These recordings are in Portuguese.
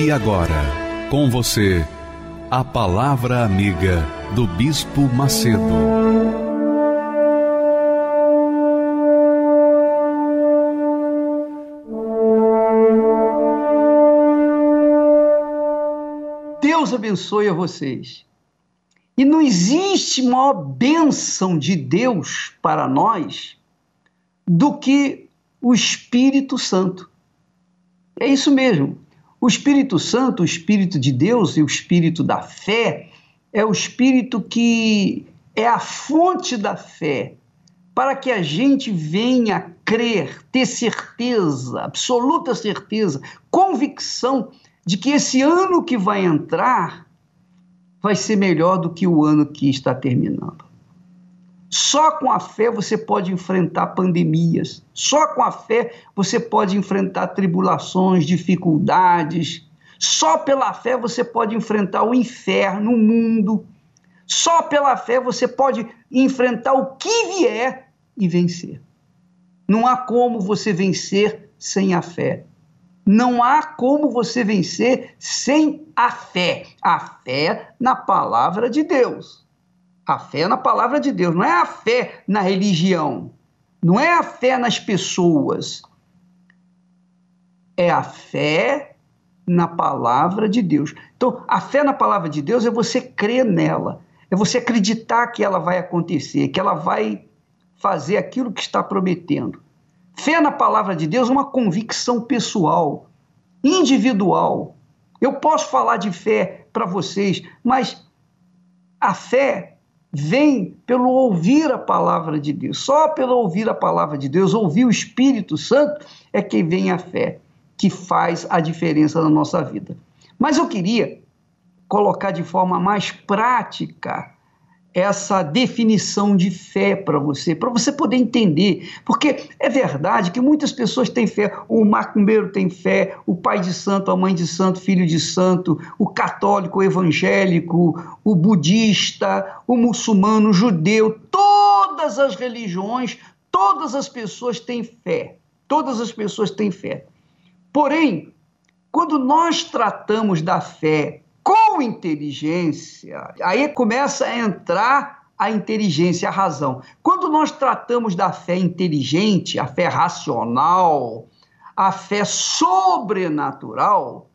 E agora, com você, a Palavra Amiga do Bispo Macedo. Deus abençoe a vocês. E não existe maior bênção de Deus para nós do que o Espírito Santo. É isso mesmo. O Espírito Santo, o Espírito de Deus e o Espírito da fé é o Espírito que é a fonte da fé, para que a gente venha crer, ter certeza, absoluta certeza, convicção de que esse ano que vai entrar vai ser melhor do que o ano que está terminando. Só com a fé você pode enfrentar pandemias. Só com a fé você pode enfrentar tribulações, dificuldades. Só pela fé você pode enfrentar o inferno, o mundo. Só pela fé você pode enfrentar o que vier e vencer. Não há como você vencer sem a fé. Não há como você vencer sem a fé. A fé na palavra de Deus. A fé na palavra de Deus, não é a fé na religião, não é a fé nas pessoas. É a fé na palavra de Deus. Então, a fé na palavra de Deus é você crer nela, é você acreditar que ela vai acontecer, que ela vai fazer aquilo que está prometendo. Fé na palavra de Deus é uma convicção pessoal, individual. Eu posso falar de fé para vocês, mas a fé vem pelo ouvir a palavra de Deus. Só pelo ouvir a palavra de Deus, ouvir o Espírito Santo, é que vem a fé, que faz a diferença na nossa vida. Mas eu queria colocar de forma mais prática essa definição de fé para você, para você poder entender. Porque é verdade que muitas pessoas têm fé. O macumbeiro tem fé, o pai de santo, a mãe de santo, filho de santo, o católico, o evangélico, o budista, o muçulmano, o judeu, todas as religiões, todas as pessoas têm fé. Todas as pessoas têm fé. Porém, quando nós tratamos da fé com inteligência, aí começa a entrar a inteligência, a razão. Quando nós tratamos da fé inteligente, a fé racional, a fé sobrenatural,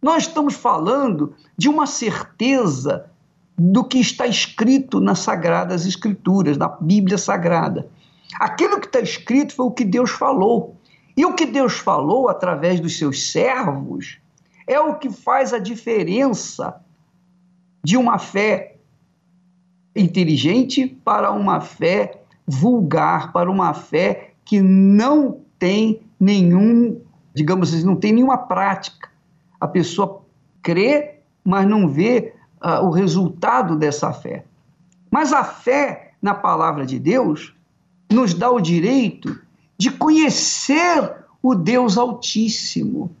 nós estamos falando de uma certeza do que está escrito nas Sagradas Escrituras, na Bíblia Sagrada. Aquilo que está escrito foi o que Deus falou. E o que Deus falou através dos seus servos é o que faz a diferença de uma fé inteligente para uma fé vulgar, para uma fé que não tem nenhum, digamos assim, não tem nenhuma prática. A pessoa crê, mas não vê uh, o resultado dessa fé. Mas a fé na palavra de Deus nos dá o direito de conhecer o Deus Altíssimo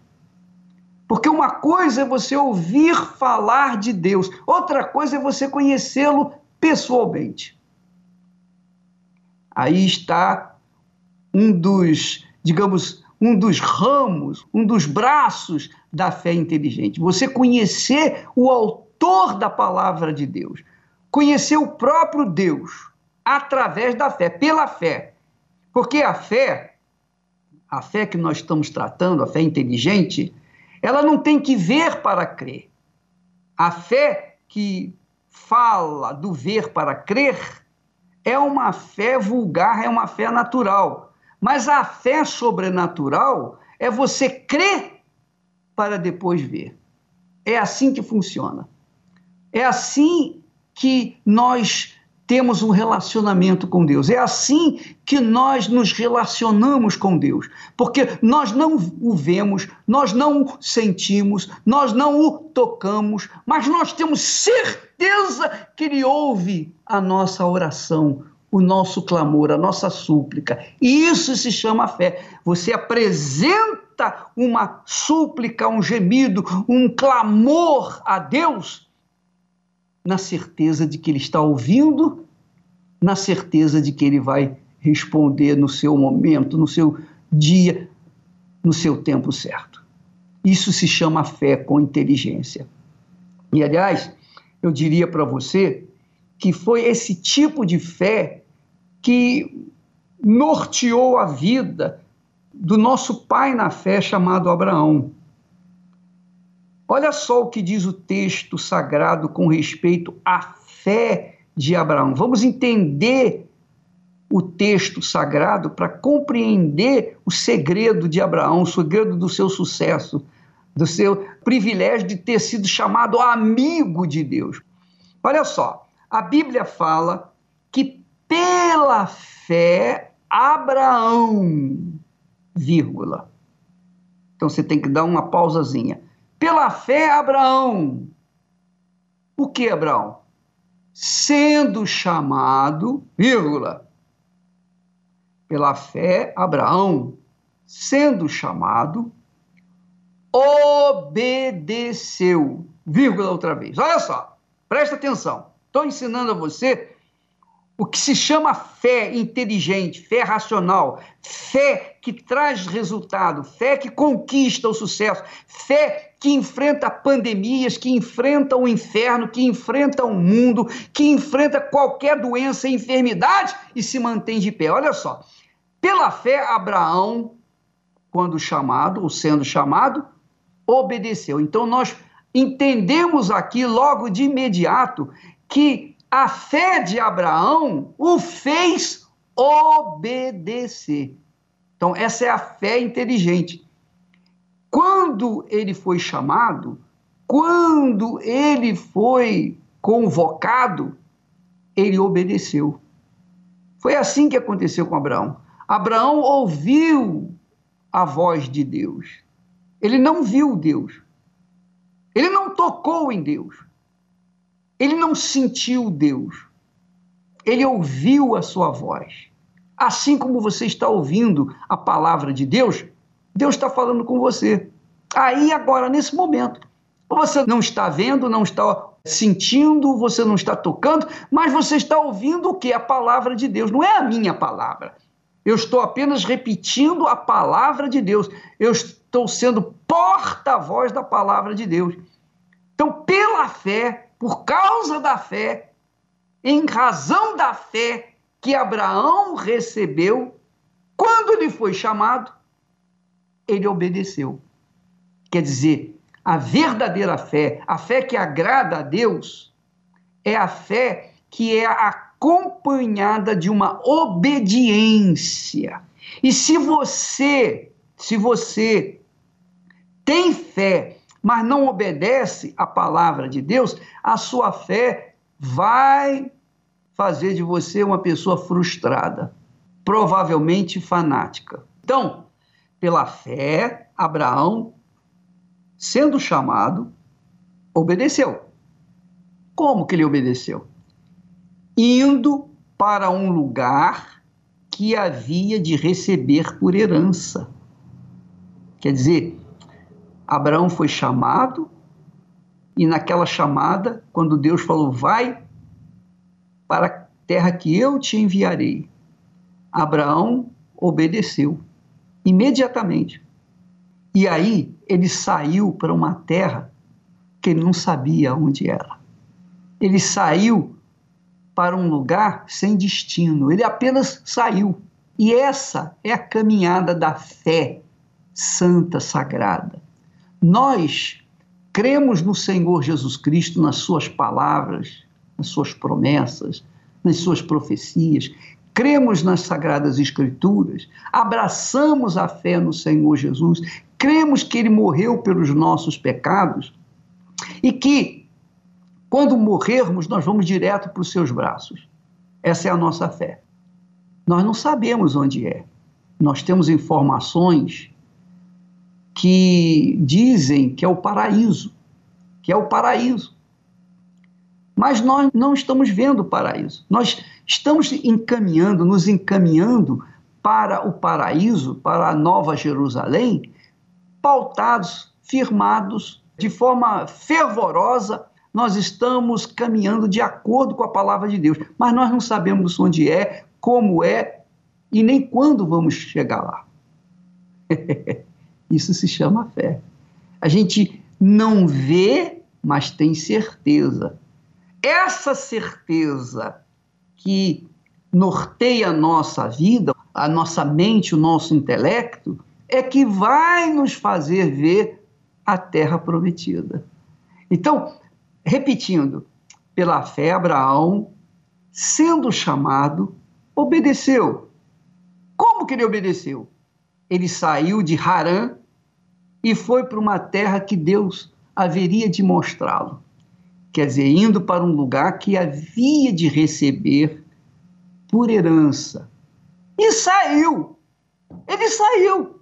porque uma coisa é você ouvir falar de Deus, outra coisa é você conhecê-lo pessoalmente. Aí está um dos, digamos, um dos ramos, um dos braços da fé inteligente. Você conhecer o autor da palavra de Deus, conhecer o próprio Deus através da fé, pela fé. Porque a fé, a fé que nós estamos tratando, a fé inteligente, ela não tem que ver para crer. A fé que fala do ver para crer é uma fé vulgar, é uma fé natural. Mas a fé sobrenatural é você crer para depois ver. É assim que funciona. É assim que nós temos um relacionamento com Deus. É assim que nós nos relacionamos com Deus, porque nós não o vemos, nós não o sentimos, nós não o tocamos, mas nós temos certeza que Ele ouve a nossa oração, o nosso clamor, a nossa súplica. E isso se chama fé. Você apresenta uma súplica, um gemido, um clamor a Deus na certeza de que Ele está ouvindo, na certeza de que Ele vai responder no seu momento, no seu dia, no seu tempo certo. Isso se chama fé com inteligência. E, aliás, eu diria para você que foi esse tipo de fé que norteou a vida do nosso pai na fé chamado Abraão. Olha só o que diz o texto sagrado com respeito à fé de Abraão. Vamos entender o texto sagrado para compreender o segredo de Abraão, o segredo do seu sucesso, do seu privilégio de ter sido chamado amigo de Deus. Olha só, a Bíblia fala que pela fé Abraão, vírgula. Então você tem que dar uma pausazinha. Pela fé, Abraão. O que, Abraão? Sendo chamado, vírgula. Pela fé, Abraão, sendo chamado, obedeceu. Vírgula outra vez. Olha só, presta atenção. Estou ensinando a você o que se chama fé inteligente, fé racional, fé que traz resultado, fé que conquista o sucesso, fé que enfrenta pandemias, que enfrenta o inferno, que enfrenta o mundo, que enfrenta qualquer doença e enfermidade e se mantém de pé. Olha só, pela fé, Abraão, quando chamado, ou sendo chamado, obedeceu. Então nós entendemos aqui logo de imediato que a fé de Abraão o fez obedecer. Então, essa é a fé inteligente. Quando ele foi chamado, quando ele foi convocado, ele obedeceu. Foi assim que aconteceu com Abraão. Abraão ouviu a voz de Deus. Ele não viu Deus. Ele não tocou em Deus. Ele não sentiu Deus, ele ouviu a sua voz. Assim como você está ouvindo a palavra de Deus, Deus está falando com você. Aí, agora, nesse momento. Você não está vendo, não está sentindo, você não está tocando, mas você está ouvindo o que? A palavra de Deus. Não é a minha palavra. Eu estou apenas repetindo a palavra de Deus. Eu estou sendo porta-voz da palavra de Deus. Então, pela fé, por causa da fé, em razão da fé que Abraão recebeu, quando ele foi chamado, ele obedeceu. Quer dizer, a verdadeira fé, a fé que agrada a Deus, é a fé que é acompanhada de uma obediência. E se você, se você tem fé mas não obedece à palavra de Deus, a sua fé vai fazer de você uma pessoa frustrada, provavelmente fanática. Então, pela fé, Abraão, sendo chamado, obedeceu. Como que ele obedeceu? Indo para um lugar que havia de receber por herança. Quer dizer, Abraão foi chamado, e naquela chamada, quando Deus falou, vai para a terra que eu te enviarei, Abraão obedeceu imediatamente. E aí ele saiu para uma terra que ele não sabia onde era. Ele saiu para um lugar sem destino, ele apenas saiu. E essa é a caminhada da fé santa, sagrada. Nós cremos no Senhor Jesus Cristo, nas Suas palavras, nas Suas promessas, nas Suas profecias, cremos nas Sagradas Escrituras, abraçamos a fé no Senhor Jesus, cremos que Ele morreu pelos nossos pecados e que, quando morrermos, nós vamos direto para os Seus braços. Essa é a nossa fé. Nós não sabemos onde é. Nós temos informações que dizem que é o paraíso, que é o paraíso. Mas nós não estamos vendo o paraíso. Nós estamos encaminhando, nos encaminhando para o paraíso, para a Nova Jerusalém, pautados, firmados de forma fervorosa. Nós estamos caminhando de acordo com a palavra de Deus, mas nós não sabemos onde é, como é e nem quando vamos chegar lá. Isso se chama fé. A gente não vê, mas tem certeza. Essa certeza que norteia a nossa vida, a nossa mente, o nosso intelecto, é que vai nos fazer ver a terra prometida. Então, repetindo, pela fé, Abraão, sendo chamado, obedeceu. Como que ele obedeceu? Ele saiu de Harã e foi para uma terra que Deus haveria de mostrá-lo. Quer dizer, indo para um lugar que havia de receber por herança. E saiu. Ele saiu.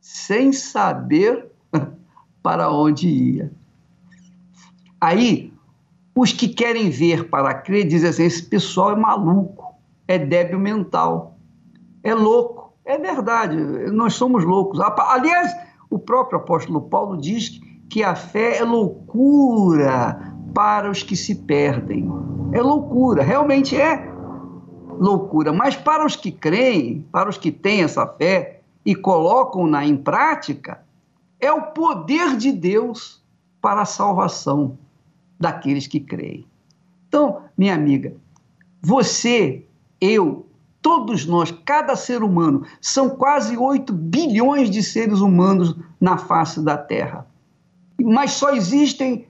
Sem saber para onde ia. Aí, os que querem ver para crer dizem assim: esse pessoal é maluco, é débil mental, é louco. É verdade, nós somos loucos. Aliás, o próprio apóstolo Paulo diz que a fé é loucura para os que se perdem. É loucura, realmente é loucura. Mas para os que creem, para os que têm essa fé e colocam-na em prática, é o poder de Deus para a salvação daqueles que creem. Então, minha amiga, você, eu, todos nós, cada ser humano, são quase 8 bilhões de seres humanos na face da Terra. Mas só existem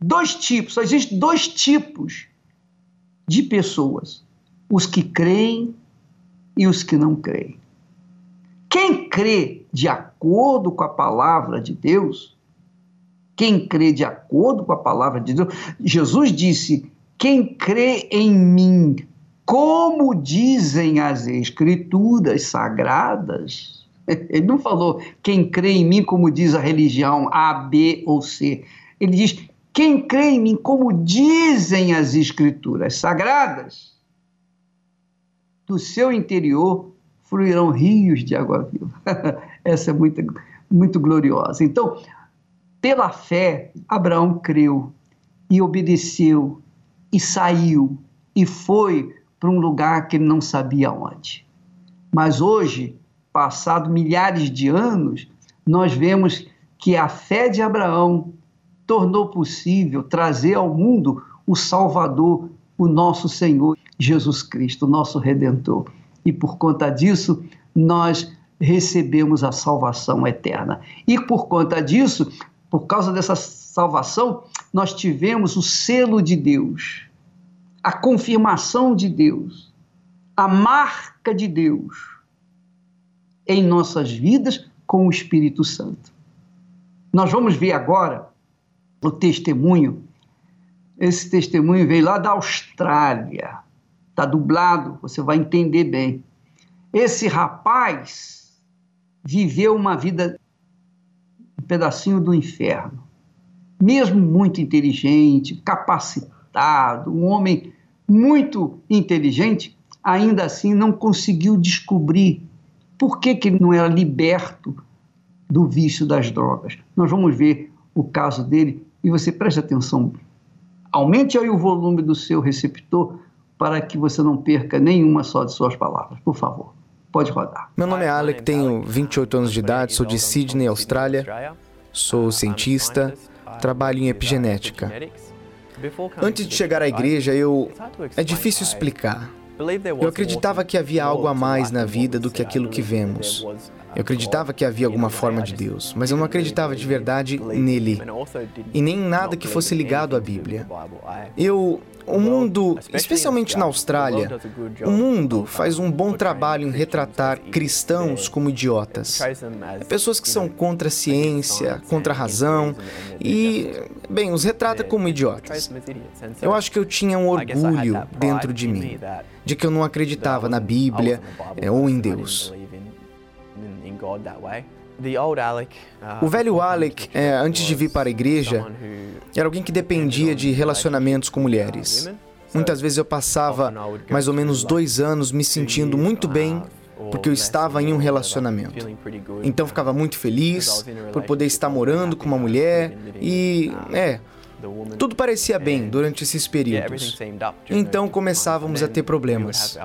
dois tipos, só existem dois tipos de pessoas: os que creem e os que não creem. Quem crê de acordo com a palavra de Deus, quem crê de acordo com a palavra de Deus, Jesus disse: quem crê em mim, como dizem as escrituras sagradas. Ele não falou quem crê em mim, como diz a religião A, B ou C. Ele diz quem crê em mim, como dizem as escrituras sagradas. Do seu interior fluirão rios de água viva. Essa é muito, muito gloriosa. Então, pela fé, Abraão creu e obedeceu e saiu e foi para um lugar que ele não sabia onde. Mas hoje, passado milhares de anos, nós vemos que a fé de Abraão tornou possível trazer ao mundo o Salvador, o nosso Senhor Jesus Cristo, nosso Redentor. E por conta disso, nós recebemos a salvação eterna. E por conta disso, por causa dessa salvação, nós tivemos o selo de Deus a confirmação de Deus, a marca de Deus em nossas vidas com o Espírito Santo. Nós vamos ver agora o testemunho. Esse testemunho veio lá da Austrália. Está dublado, você vai entender bem. Esse rapaz viveu uma vida um pedacinho do inferno. Mesmo muito inteligente, capacitado, um homem muito inteligente, ainda assim não conseguiu descobrir por que, que ele não era liberto do vício das drogas. Nós vamos ver o caso dele e você preste atenção. Aumente aí o volume do seu receptor para que você não perca nenhuma só de suas palavras. Por favor, pode rodar. Meu nome é Alec, tenho 28 anos de idade, sou de Sydney, Austrália. Sou cientista, trabalho em epigenética. Antes de chegar à igreja, eu. É difícil explicar. Eu acreditava que havia algo a mais na vida do que aquilo que vemos. Eu acreditava que havia alguma forma de Deus, mas eu não acreditava de verdade nele e nem em nada que fosse ligado à Bíblia. Eu o mundo, especialmente na Austrália, o mundo faz um bom trabalho em retratar cristãos como idiotas. Pessoas que são contra a ciência, contra a razão e, bem, os retrata como idiotas. Eu acho que eu tinha um orgulho dentro de mim, de que eu não acreditava na Bíblia é, ou em Deus. O velho Alec, é, antes de vir para a igreja, era alguém que dependia de relacionamentos com mulheres. Muitas vezes eu passava mais ou menos dois anos me sentindo muito bem porque eu estava em um relacionamento. Então ficava muito feliz por poder estar morando com uma mulher e, é, tudo parecia bem durante esses períodos. Então começávamos a ter problemas.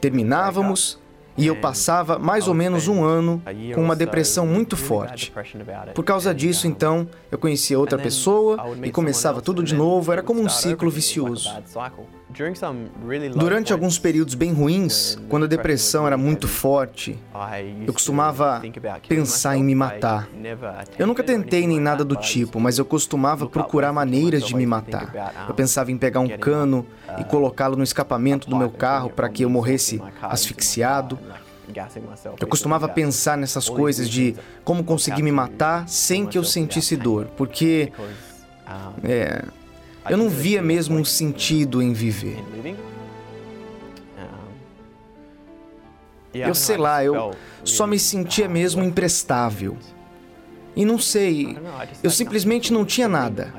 Terminávamos e eu passava mais ou menos um ano com uma depressão muito forte. Por causa disso, então, eu conhecia outra pessoa e começava tudo de novo, era como um ciclo vicioso. Durante alguns períodos bem ruins, quando a depressão era muito forte, eu costumava pensar em me matar. Eu nunca tentei nem nada do tipo, mas eu costumava procurar maneiras de me matar. Eu pensava em pegar um cano e colocá-lo no escapamento do meu carro para que eu morresse asfixiado. Eu costumava pensar nessas coisas de como conseguir me matar sem que eu sentisse dor, porque é, eu não via mesmo um sentido em viver. Eu sei lá, eu só me sentia mesmo imprestável. E não sei, eu simplesmente não tinha nada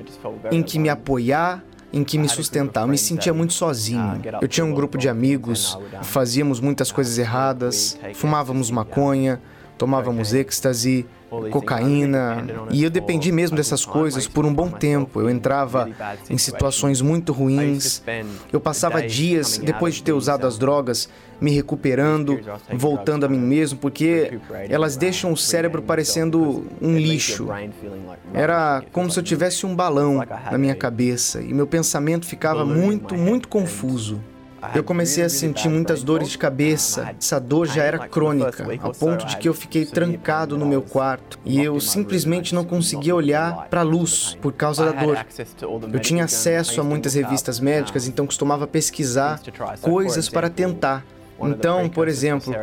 em que me apoiar, em que me sustentar. Eu me sentia muito sozinho. Eu tinha um grupo de amigos, fazíamos muitas coisas erradas, fumávamos maconha, tomávamos êxtase, cocaína, e eu dependi mesmo dessas coisas por um bom tempo. Eu entrava em situações muito ruins. Eu passava dias depois de ter usado as drogas me recuperando, voltando a mim mesmo, porque elas deixam o cérebro parecendo um lixo. Era como se eu tivesse um balão na minha cabeça e meu pensamento ficava muito, muito confuso. Eu comecei a sentir muitas dores de cabeça. Essa dor já era crônica, ao ponto de que eu fiquei trancado no meu quarto e eu simplesmente não conseguia olhar para a luz por causa da dor. Eu tinha acesso a muitas revistas médicas, então costumava pesquisar coisas para tentar. Então, por exemplo,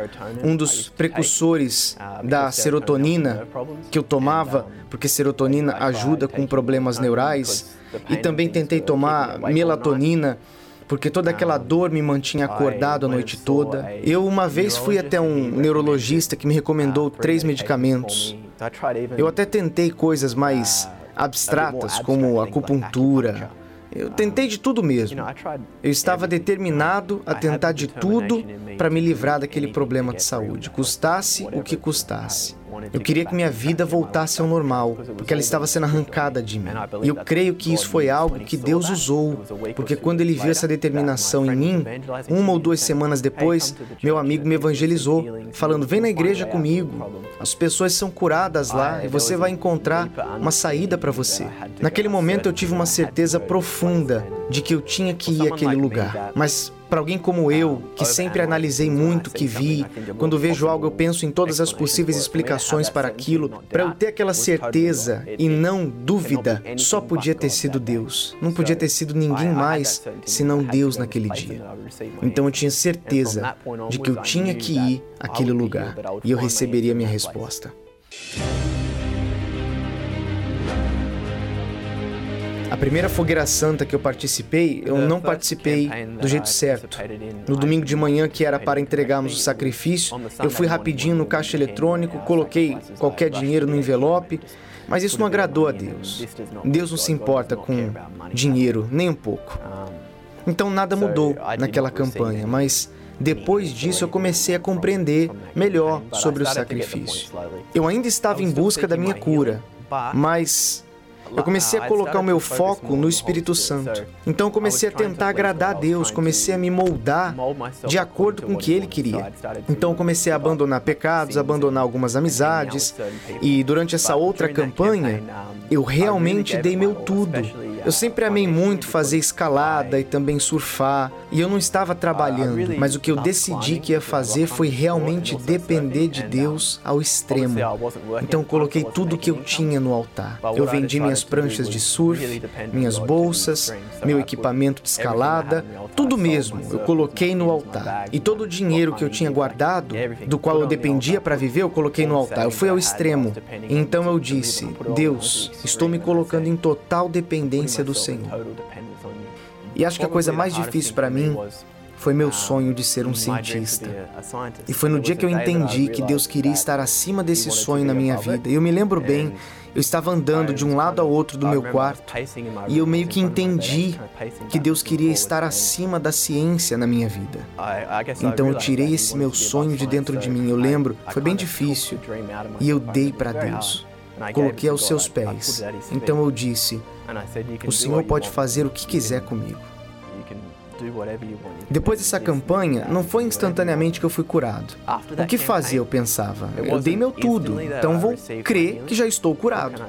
um dos precursores da serotonina que eu tomava, porque serotonina ajuda com problemas neurais, e também tentei tomar melatonina porque toda aquela dor me mantinha acordado a noite toda. Eu uma vez fui até um neurologista que me recomendou três medicamentos. Eu até tentei coisas mais abstratas, como acupuntura. Eu tentei de tudo mesmo. Eu estava determinado a tentar de tudo para me livrar daquele problema de saúde, custasse o que custasse. Eu queria que minha vida voltasse ao normal, porque ela estava sendo arrancada de mim. E eu creio que isso foi algo que Deus usou, porque quando ele viu essa determinação em mim, uma ou duas semanas depois, meu amigo me evangelizou, falando: Vem na igreja comigo. As pessoas são curadas lá e você vai encontrar uma saída para você. Naquele momento eu tive uma certeza profunda de que eu tinha que ir àquele lugar. Mas para alguém como eu, que sempre analisei muito o que vi, quando vejo algo eu penso em todas as possíveis explicações para aquilo, para eu ter aquela certeza e não dúvida, só podia ter sido Deus. Não podia ter sido ninguém mais senão Deus naquele dia. Então eu tinha certeza de que eu tinha que ir àquele lugar e eu receberia minha resposta. A primeira fogueira santa que eu participei, eu não participei do jeito certo. No domingo de manhã, que era para entregarmos o sacrifício, eu fui rapidinho no caixa eletrônico, coloquei qualquer dinheiro no envelope, mas isso não agradou a Deus. Deus não se importa com dinheiro, nem um pouco. Então nada mudou naquela campanha, mas depois disso eu comecei a compreender melhor sobre o sacrifício. Eu ainda estava em busca da minha cura, mas eu comecei a colocar o meu foco no Espírito Santo. Então eu comecei a tentar agradar a Deus, comecei a me moldar de acordo com o que Ele queria. Então eu comecei a abandonar pecados, abandonar algumas amizades, e durante essa outra campanha, eu realmente dei meu tudo Eu sempre amei muito fazer escalada e também surfar, e eu não estava trabalhando, mas o que eu decidi que ia fazer foi realmente depender de Deus ao extremo. Então coloquei tudo o que eu tinha no altar. Eu vendi minhas pranchas de surf, minhas bolsas, meu equipamento de escalada, tudo mesmo. Eu coloquei no altar. E todo o dinheiro que eu tinha guardado, do qual eu dependia para viver, eu coloquei no altar. Eu fui ao extremo. Então eu disse: Deus, estou me colocando em total dependência do Senhor. E acho que a coisa mais difícil para mim foi meu sonho de ser um cientista. E foi no dia que eu entendi que Deus queria estar acima desse sonho na minha vida. E eu me lembro bem, eu estava andando de um lado ao outro do meu quarto e eu meio que entendi que Deus queria estar acima da ciência na minha vida. Então eu tirei esse meu sonho de dentro de mim. Eu lembro, foi bem difícil. E eu dei para Deus. Coloquei aos seus pés. Então eu disse: O Senhor pode fazer o que quiser comigo. Depois dessa campanha, não foi instantaneamente que eu fui curado. O que fazer, eu pensava? Eu dei meu tudo, então vou crer que já estou curado.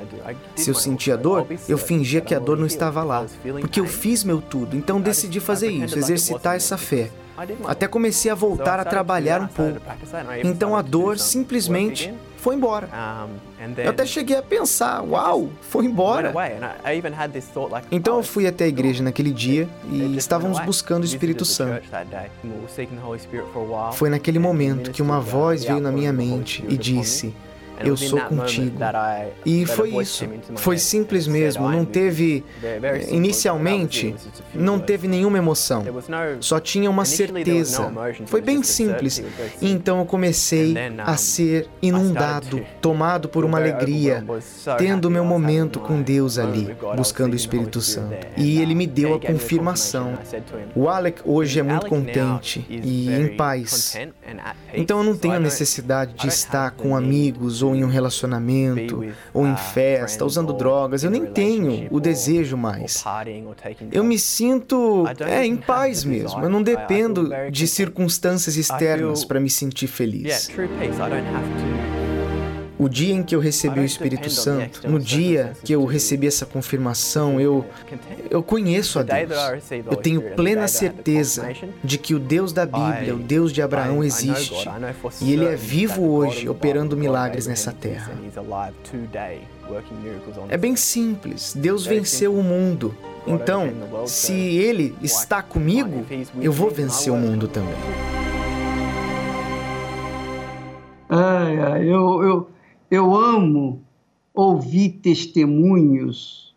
Se eu sentia dor, eu fingia que a dor não estava lá, porque eu fiz meu tudo, então decidi fazer isso, exercitar essa fé. Até comecei a voltar a trabalhar um pouco. Então a dor simplesmente foi embora. Eu até cheguei a pensar, uau, foi embora. Então eu fui até a igreja naquele dia e estávamos buscando o Espírito Santo. Foi naquele momento que uma voz veio na minha mente e disse: eu sou contigo. E foi isso. Foi simples mesmo. Não teve, inicialmente, não teve nenhuma emoção. Só tinha uma certeza. Foi bem simples. E então eu comecei a ser inundado, tomado por uma alegria, tendo meu momento com Deus ali, buscando o Espírito Santo. E ele me deu a confirmação. O Alec hoje é muito contente e em paz. Então eu não tenho a necessidade de estar com amigos ou em um relacionamento, ou em festa, usando drogas. Eu nem tenho o desejo mais. Eu me sinto é, em paz mesmo. Eu não dependo de circunstâncias externas para me sentir feliz. O dia em que eu recebi o Espírito Santo, no dia que eu recebi essa confirmação, eu eu conheço a Deus. Eu tenho plena certeza de que o Deus da Bíblia, o Deus de Abraão existe. E ele é vivo hoje, operando milagres nessa terra. É bem simples. Deus venceu o mundo. Então, se ele está comigo, eu vou vencer o mundo também. Ai, ai, eu, eu, eu amo ouvir testemunhos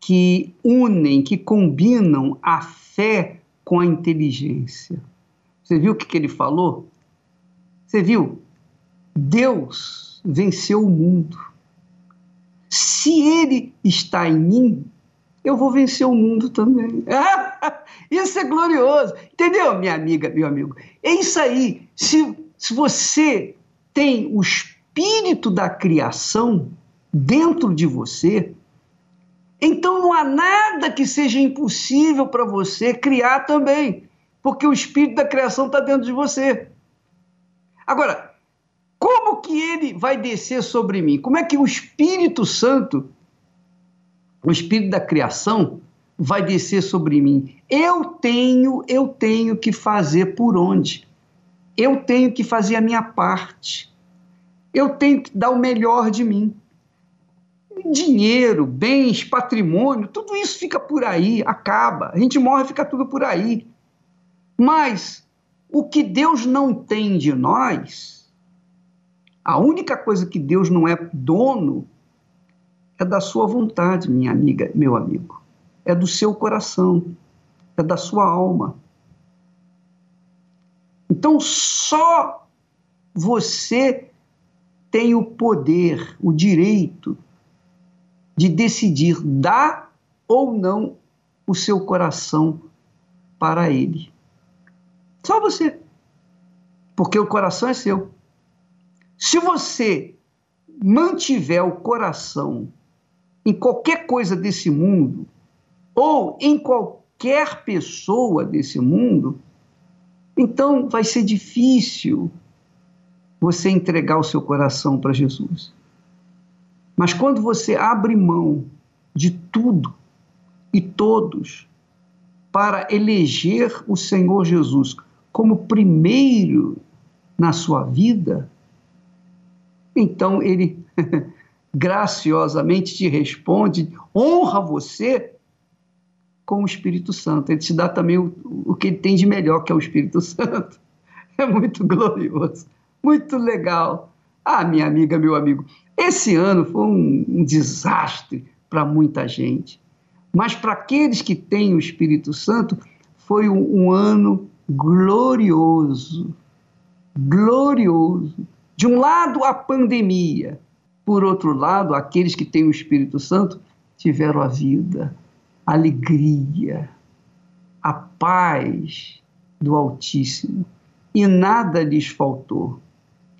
que unem, que combinam a fé com a inteligência. Você viu o que, que ele falou? Você viu? Deus venceu o mundo. Se ele está em mim, eu vou vencer o mundo também. isso é glorioso. Entendeu, minha amiga, meu amigo? É isso aí. Se, se você tem o espírito da criação dentro de você, então não há nada que seja impossível para você criar também, porque o espírito da criação está dentro de você. Agora, como que ele vai descer sobre mim? Como é que o Espírito Santo, o espírito da criação, vai descer sobre mim? Eu tenho, eu tenho que fazer por onde? Eu tenho que fazer a minha parte eu tenho que dar o melhor de mim. Dinheiro, bens, patrimônio, tudo isso fica por aí, acaba. A gente morre, fica tudo por aí. Mas o que Deus não tem de nós, a única coisa que Deus não é dono é da sua vontade, minha amiga, meu amigo. É do seu coração, é da sua alma. Então só você tem o poder, o direito de decidir dar ou não o seu coração para ele. Só você. Porque o coração é seu. Se você mantiver o coração em qualquer coisa desse mundo, ou em qualquer pessoa desse mundo, então vai ser difícil você entregar o seu coração para Jesus. Mas quando você abre mão de tudo, e todos para eleger o Senhor Jesus como primeiro na sua vida, então ele graciosamente te responde, honra você com o Espírito Santo. Ele te dá também o, o que ele tem de melhor, que é o Espírito Santo. É muito glorioso, muito legal. Ah, minha amiga, meu amigo, esse ano foi um, um desastre para muita gente. Mas para aqueles que têm o Espírito Santo, foi um, um ano glorioso. Glorioso. De um lado, a pandemia. Por outro lado, aqueles que têm o Espírito Santo tiveram a vida a alegria, a paz do Altíssimo. E nada lhes faltou.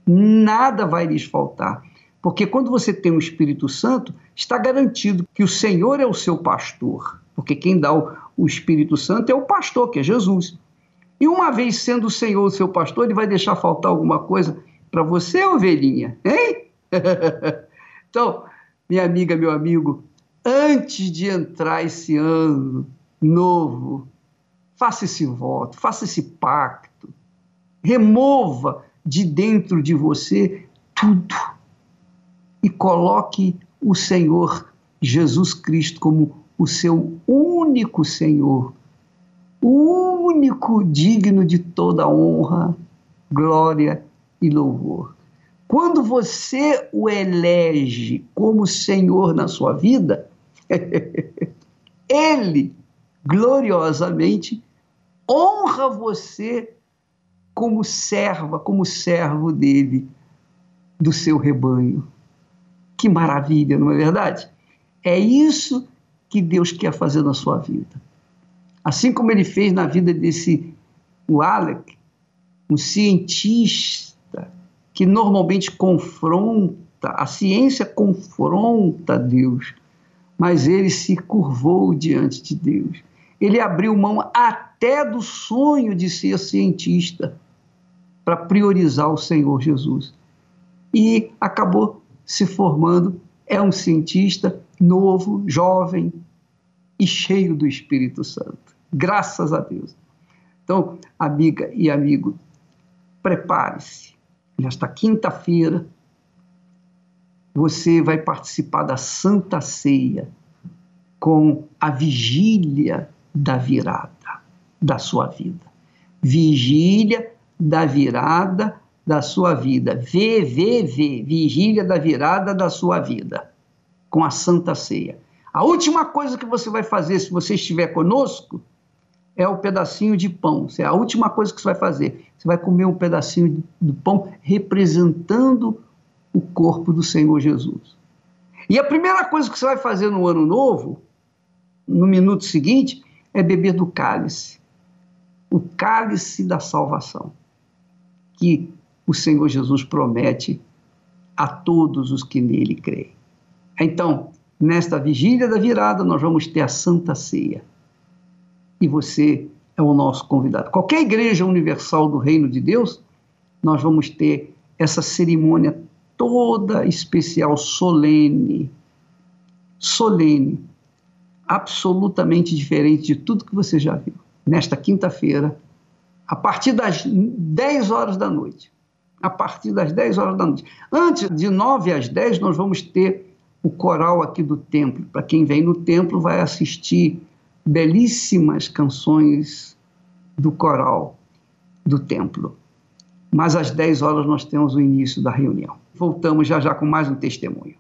Nada vai lhes faltar. Porque quando você tem o Espírito Santo, está garantido que o Senhor é o seu pastor. Porque quem dá o, Espírito Santo é o pastor, que é Jesus. E uma vez sendo o Senhor o seu pastor, ele vai deixar faltar alguma coisa para você, ovelhinha, hein? então, minha amiga, meu amigo, antes de entrar esse ano novo, faça esse voto, faça esse pacto, remova de dentro de você tudo e coloque o Senhor Jesus Cristo como o seu único Senhor, o único digno de toda honra, glória e louvor. Quando você o elege como Senhor na sua vida, Ele gloriosamente honra você como serva, como servo dele, do seu rebanho. Que maravilha, não é verdade? É isso que Deus quer fazer na sua vida. Assim como ele fez na vida desse o Alec, um cientista que normalmente confronta, a ciência confronta Deus mas ele se curvou diante de Deus. Ele abriu mão até do sonho de ser cientista para priorizar o Senhor Jesus. E acabou se formando, é um cientista novo, jovem e cheio do Espírito Santo. Graças a Deus. Então, amiga e amigo, prepare-se. Nesta quinta-feira, você vai participar da Santa Ceia com a vigília da virada da sua vida. Vigília da virada da sua vida. VVV, vigília da virada da sua vida, com a Santa Ceia. A última coisa que você vai fazer se você estiver conosco é o pedacinho de pão. É a última coisa que você vai fazer. Você vai comer um pedacinho do pão representando o corpo do Senhor Jesus. E a primeira coisa que você vai fazer no ano novo, no minuto seguinte, é beber do cálice o cálice da salvação que o Senhor Jesus promete a todos os que nele creem. Então, nesta vigília da virada, nós vamos ter a Santa Ceia. E você é o nosso convidado. Qualquer igreja universal do Reino de Deus, nós vamos ter essa cerimônia toda especial, solene, solene, absolutamente diferente de tudo que você já viu. Nesta quinta-feira, a partir das 10 horas da noite. A partir das 10 horas da noite. Antes de 9 às 10, nós vamos ter o coral aqui do templo. Para quem vem no templo, vai assistir belíssimas canções do coral do templo. Mas às 10 horas nós temos o início da reunião. Voltamos já já com mais um testemunho.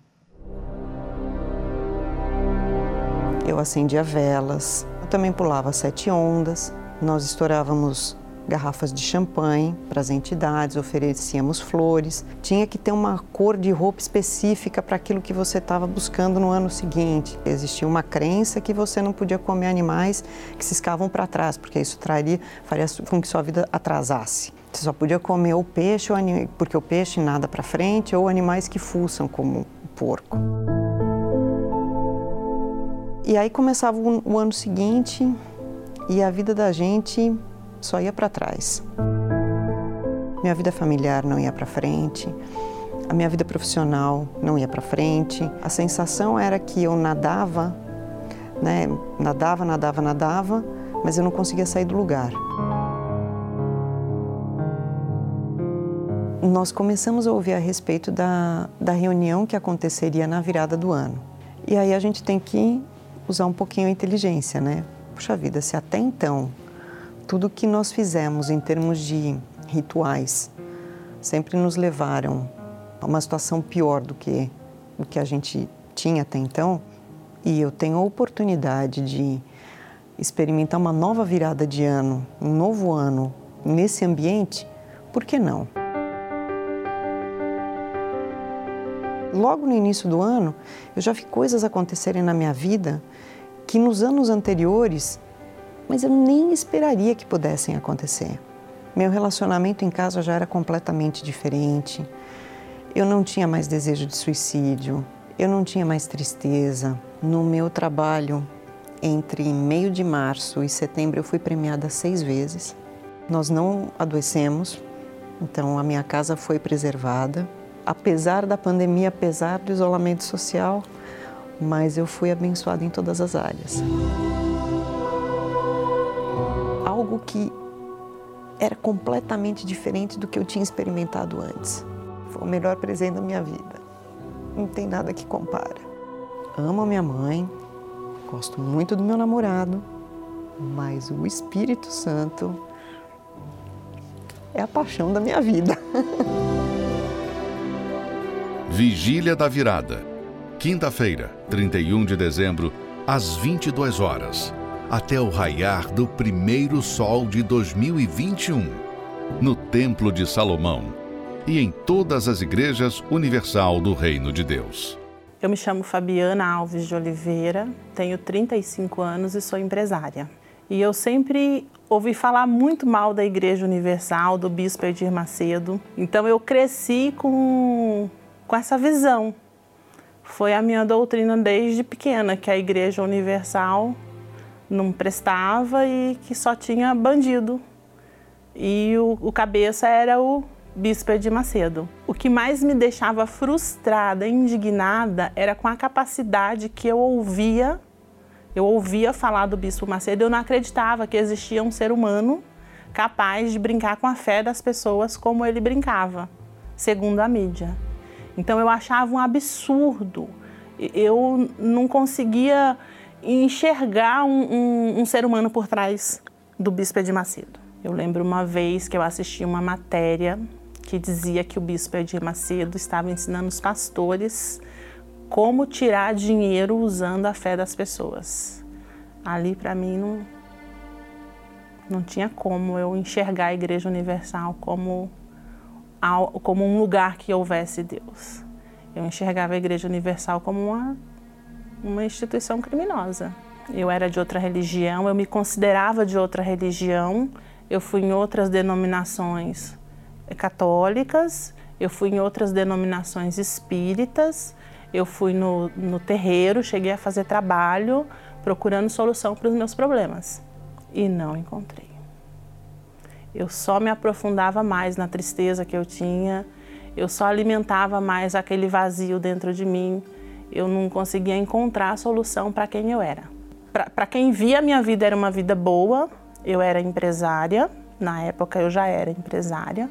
Eu acendia velas, eu também pulava sete ondas, nós estourávamos garrafas de champanhe para as entidades, oferecíamos flores. Tinha que ter uma cor de roupa específica para aquilo que você estava buscando no ano seguinte. Existia uma crença que você não podia comer animais que se escavam para trás, porque isso traria, faria com que sua vida atrasasse. Você só podia comer o peixe, porque o peixe nada para frente, ou animais que fuçam, como o porco. E aí começava o ano seguinte e a vida da gente só ia para trás. Minha vida familiar não ia para frente, a minha vida profissional não ia para frente. A sensação era que eu nadava né? Nadava, nadava, nadava, mas eu não conseguia sair do lugar. Nós começamos a ouvir a respeito da, da reunião que aconteceria na virada do ano. E aí a gente tem que usar um pouquinho a inteligência, né? Puxa vida, se até então tudo que nós fizemos em termos de rituais sempre nos levaram a uma situação pior do que o que a gente tinha até então, e eu tenho a oportunidade de experimentar uma nova virada de ano, um novo ano nesse ambiente, por que não? Logo no início do ano, eu já vi coisas acontecerem na minha vida que nos anos anteriores, mas eu nem esperaria que pudessem acontecer. Meu relacionamento em casa já era completamente diferente. Eu não tinha mais desejo de suicídio, eu não tinha mais tristeza. No meu trabalho, entre meio de março e setembro, eu fui premiada seis vezes. Nós não adoecemos, então a minha casa foi preservada. Apesar da pandemia, apesar do isolamento social, mas eu fui abençoada em todas as áreas. Que era completamente diferente do que eu tinha experimentado antes. Foi o melhor presente da minha vida. Não tem nada que compara. Amo a minha mãe, gosto muito do meu namorado, mas o Espírito Santo é a paixão da minha vida. Vigília da Virada. Quinta-feira, 31 de dezembro, às 22 horas até o raiar do primeiro sol de 2021, no Templo de Salomão e em todas as igrejas universal do Reino de Deus. Eu me chamo Fabiana Alves de Oliveira, tenho 35 anos e sou empresária. E eu sempre ouvi falar muito mal da Igreja Universal, do Bispo Edir Macedo. Então eu cresci com, com essa visão. Foi a minha doutrina desde pequena, que a Igreja Universal não prestava e que só tinha bandido. E o, o cabeça era o Bispo de Macedo. O que mais me deixava frustrada, indignada, era com a capacidade que eu ouvia, eu ouvia falar do Bispo Macedo, eu não acreditava que existia um ser humano capaz de brincar com a fé das pessoas como ele brincava, segundo a mídia. Então eu achava um absurdo. Eu não conseguia enxergar um, um, um ser humano por trás do Bispo Edir Macedo. Eu lembro uma vez que eu assisti uma matéria que dizia que o Bispo Edir Macedo estava ensinando os pastores como tirar dinheiro usando a fé das pessoas. Ali, para mim, não, não tinha como eu enxergar a Igreja Universal como, como um lugar que houvesse Deus. Eu enxergava a Igreja Universal como uma uma instituição criminosa. Eu era de outra religião, eu me considerava de outra religião, eu fui em outras denominações católicas, eu fui em outras denominações espíritas, eu fui no, no terreiro, cheguei a fazer trabalho procurando solução para os meus problemas e não encontrei. Eu só me aprofundava mais na tristeza que eu tinha, eu só alimentava mais aquele vazio dentro de mim eu não conseguia encontrar a solução para quem eu era. Para quem via minha vida era uma vida boa, eu era empresária, na época eu já era empresária.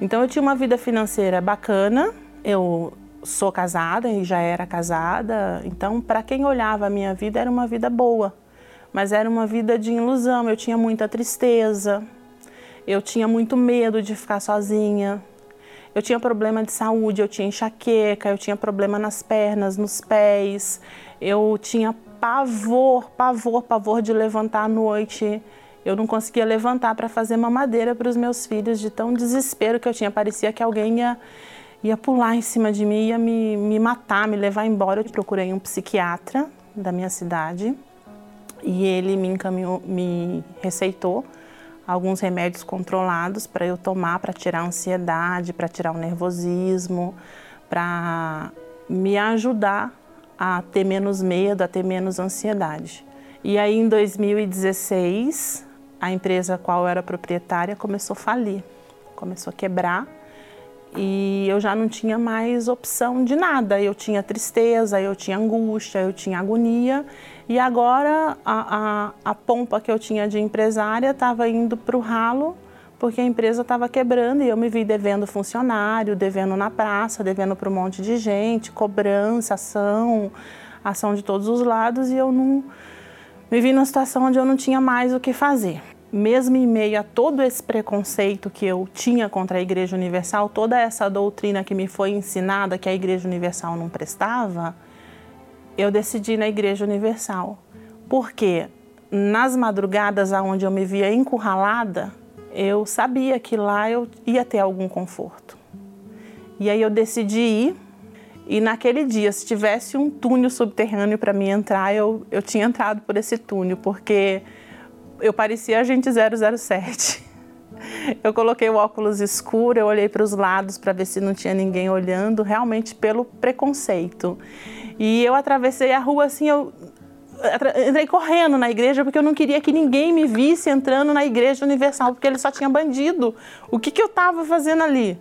Então eu tinha uma vida financeira bacana, eu sou casada e já era casada, então para quem olhava a minha vida era uma vida boa, mas era uma vida de ilusão, eu tinha muita tristeza, eu tinha muito medo de ficar sozinha, eu tinha problema de saúde, eu tinha enxaqueca, eu tinha problema nas pernas, nos pés, eu tinha pavor, pavor, pavor de levantar à noite. Eu não conseguia levantar para fazer mamadeira para os meus filhos, de tão desespero que eu tinha. Parecia que alguém ia, ia pular em cima de mim, ia me, me matar, me levar embora. Eu procurei um psiquiatra da minha cidade e ele me encaminhou, me receitou alguns remédios controlados para eu tomar para tirar a ansiedade, para tirar o nervosismo, para me ajudar a ter menos medo, a ter menos ansiedade. E aí em 2016, a empresa a qual eu era proprietária começou a falir, começou a quebrar e eu já não tinha mais opção de nada. Eu tinha tristeza, eu tinha angústia, eu tinha agonia e agora a, a, a pompa que eu tinha de empresária estava indo para o ralo porque a empresa estava quebrando e eu me vi devendo funcionário, devendo na praça, devendo para um monte de gente, cobrança, ação, ação de todos os lados e eu não me vi numa situação onde eu não tinha mais o que fazer. Mesmo em meio a todo esse preconceito que eu tinha contra a Igreja Universal, toda essa doutrina que me foi ensinada que a Igreja Universal não prestava, eu decidi na Igreja Universal. Porque nas madrugadas aonde eu me via encurralada, eu sabia que lá eu ia ter algum conforto. E aí eu decidi ir. E naquele dia, se tivesse um túnel subterrâneo para mim entrar, eu, eu tinha entrado por esse túnel, porque eu parecia agente 007. Eu coloquei o óculos escuro, eu olhei para os lados para ver se não tinha ninguém olhando, realmente pelo preconceito. E eu atravessei a rua assim, eu entrei correndo na igreja porque eu não queria que ninguém me visse entrando na igreja universal, porque ele só tinha bandido. O que, que eu estava fazendo ali?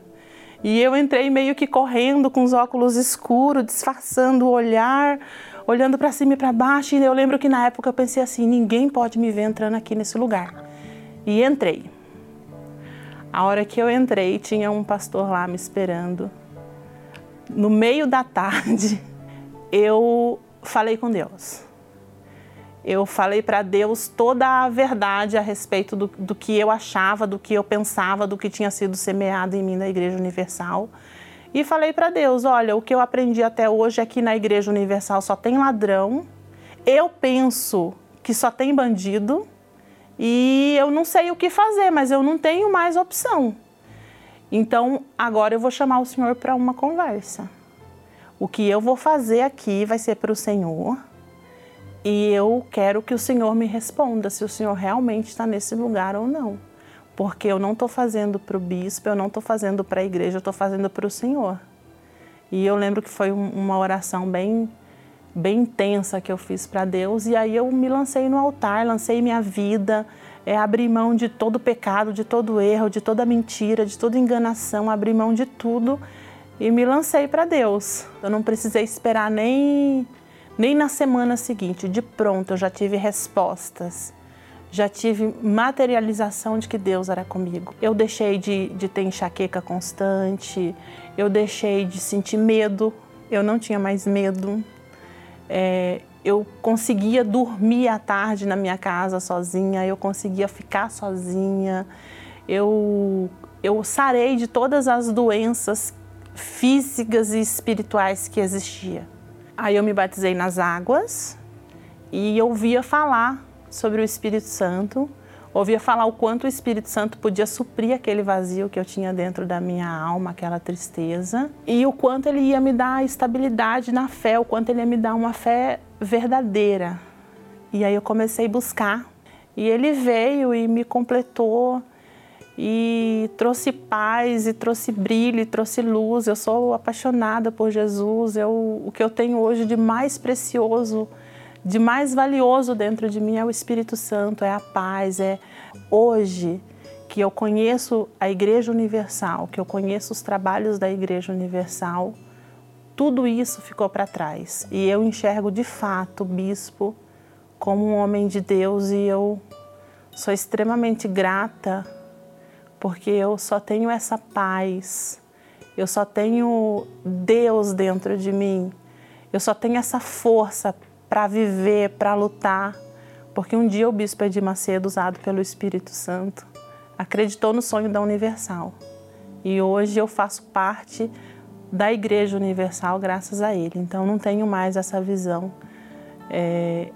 E eu entrei meio que correndo com os óculos escuros, disfarçando o olhar, olhando para cima e para baixo. E eu lembro que na época eu pensei assim: ninguém pode me ver entrando aqui nesse lugar. E entrei. A hora que eu entrei, tinha um pastor lá me esperando. No meio da tarde, eu falei com Deus eu falei para Deus toda a verdade a respeito do, do, que eu achava, do que eu pensava, do que tinha sido semeado em mim na Igreja Universal. E falei para Deus: olha, o que eu aprendi até hoje é que na Igreja Universal só tem ladrão, eu penso que só tem bandido e eu não sei o que fazer, mas eu não tenho mais opção. Então agora eu vou chamar o Senhor para uma conversa. O que eu vou fazer aqui vai ser para o Senhor e eu quero que o Senhor me responda se o Senhor realmente está nesse lugar ou não. Porque eu não estou fazendo para o bispo, eu não estou fazendo para a igreja, eu estou fazendo para o Senhor. E eu lembro que foi uma oração bem, bem intensa que eu fiz para Deus. E aí eu me lancei no altar, lancei minha vida, é, abri mão de todo pecado, de todo erro, de toda mentira, de toda enganação, abri mão de tudo e me lancei para Deus. Eu não precisei esperar nem nem na semana seguinte, de pronto, eu já tive respostas, já tive materialização de que Deus era comigo. Eu deixei de, de ter enxaqueca constante, eu deixei de sentir medo, eu não tinha mais medo. É, eu conseguia dormir à tarde na minha casa sozinha, eu conseguia ficar sozinha, eu, eu sarei de todas as doenças físicas e espirituais que existiam. Aí eu me batizei nas águas e ouvia falar sobre o Espírito Santo, ouvia falar o quanto o Espírito Santo podia suprir aquele vazio que eu tinha dentro da minha alma, aquela tristeza, e o quanto ele ia me dar estabilidade na fé, o quanto ele ia me dar uma fé verdadeira. E aí eu comecei a buscar. E ele veio e me completou e trouxe paz, e trouxe brilho, e trouxe luz. Eu sou apaixonada por Jesus. Eu, o que eu tenho hoje de mais precioso, de mais valioso dentro de mim é o Espírito Santo, é a paz. É hoje que eu conheço a Igreja Universal, que eu conheço os trabalhos da Igreja Universal, tudo isso ficou para trás. E eu enxergo de fato o bispo como um homem de Deus e eu sou extremamente grata porque eu só tenho essa paz, eu só tenho Deus dentro de mim, eu só tenho essa força para viver, para lutar. Porque um dia o bispo Edir Macedo, usado pelo Espírito Santo, acreditou no sonho da Universal. E hoje eu faço parte da Igreja Universal graças a ele. Então não tenho mais essa visão é,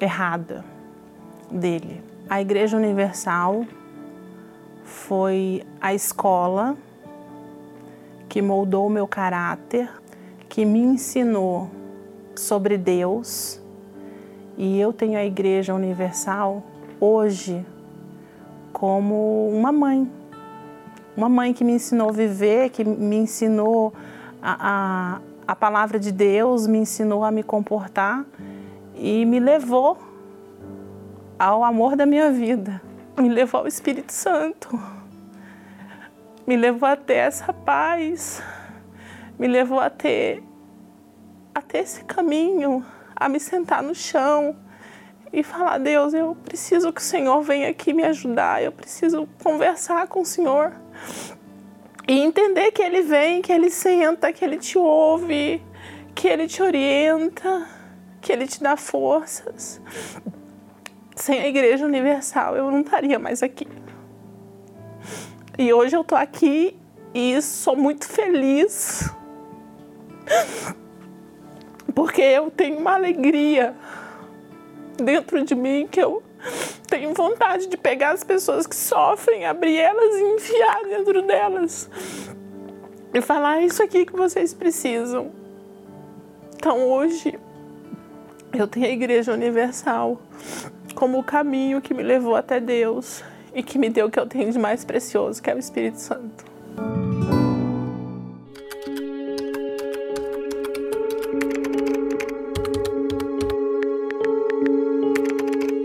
errada dele. A Igreja Universal foi a escola que moldou o meu caráter, que me ensinou sobre Deus. E eu tenho a Igreja Universal hoje como uma mãe. Uma mãe que me ensinou a viver, que me ensinou a, a, a palavra de Deus, me ensinou a me comportar e me levou ao amor da minha vida me levou ao Espírito Santo. me levou a ter essa paz, me levou a ter, a ter esse caminho, a me sentar no chão e falar: Deus, eu preciso que o Senhor venha aqui me ajudar, eu preciso conversar com o Senhor. E entender que Ele vem, que Ele senta, que Ele te ouve, que Ele te orienta, que Ele te dá forças. Sem a Igreja Universal eu não estaria mais aqui. E hoje eu estou aqui e sou muito feliz. Porque eu tenho uma alegria dentro de mim que eu tenho vontade de pegar as pessoas que sofrem, abrir elas e enfiar dentro delas. E falar é isso aqui que vocês precisam. Então hoje eu tenho a Igreja Universal como o caminho que me levou até Deus e que me deu o que eu tenho de mais precioso, que é o Espírito Santo.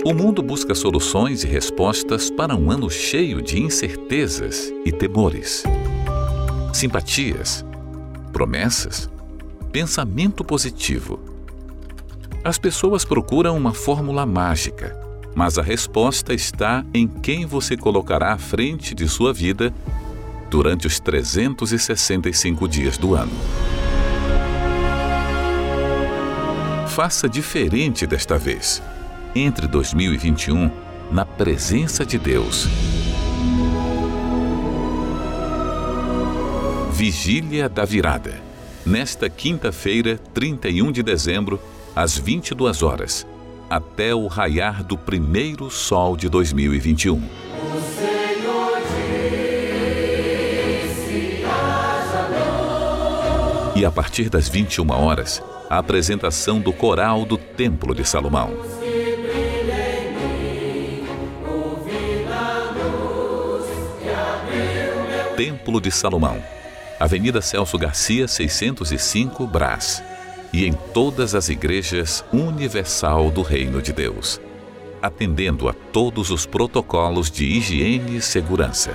O mundo busca soluções e respostas para um ano cheio de incertezas e temores. Simpatias, promessas, pensamento positivo. As pessoas procuram uma fórmula mágica mas a resposta está em quem você colocará à frente de sua vida durante os 365 dias do ano. Faça diferente desta vez. Entre 2021 na presença de Deus. Vigília da Virada. Nesta quinta-feira, 31 de dezembro, às 22 horas até o raiar do primeiro sol de 2021. E a partir das 21 horas, a apresentação do coral do Templo de Salomão. Templo de Salomão, Avenida Celso Garcia, 605, Brás e em todas as igrejas universal do Reino de Deus, atendendo a todos os protocolos de higiene e segurança.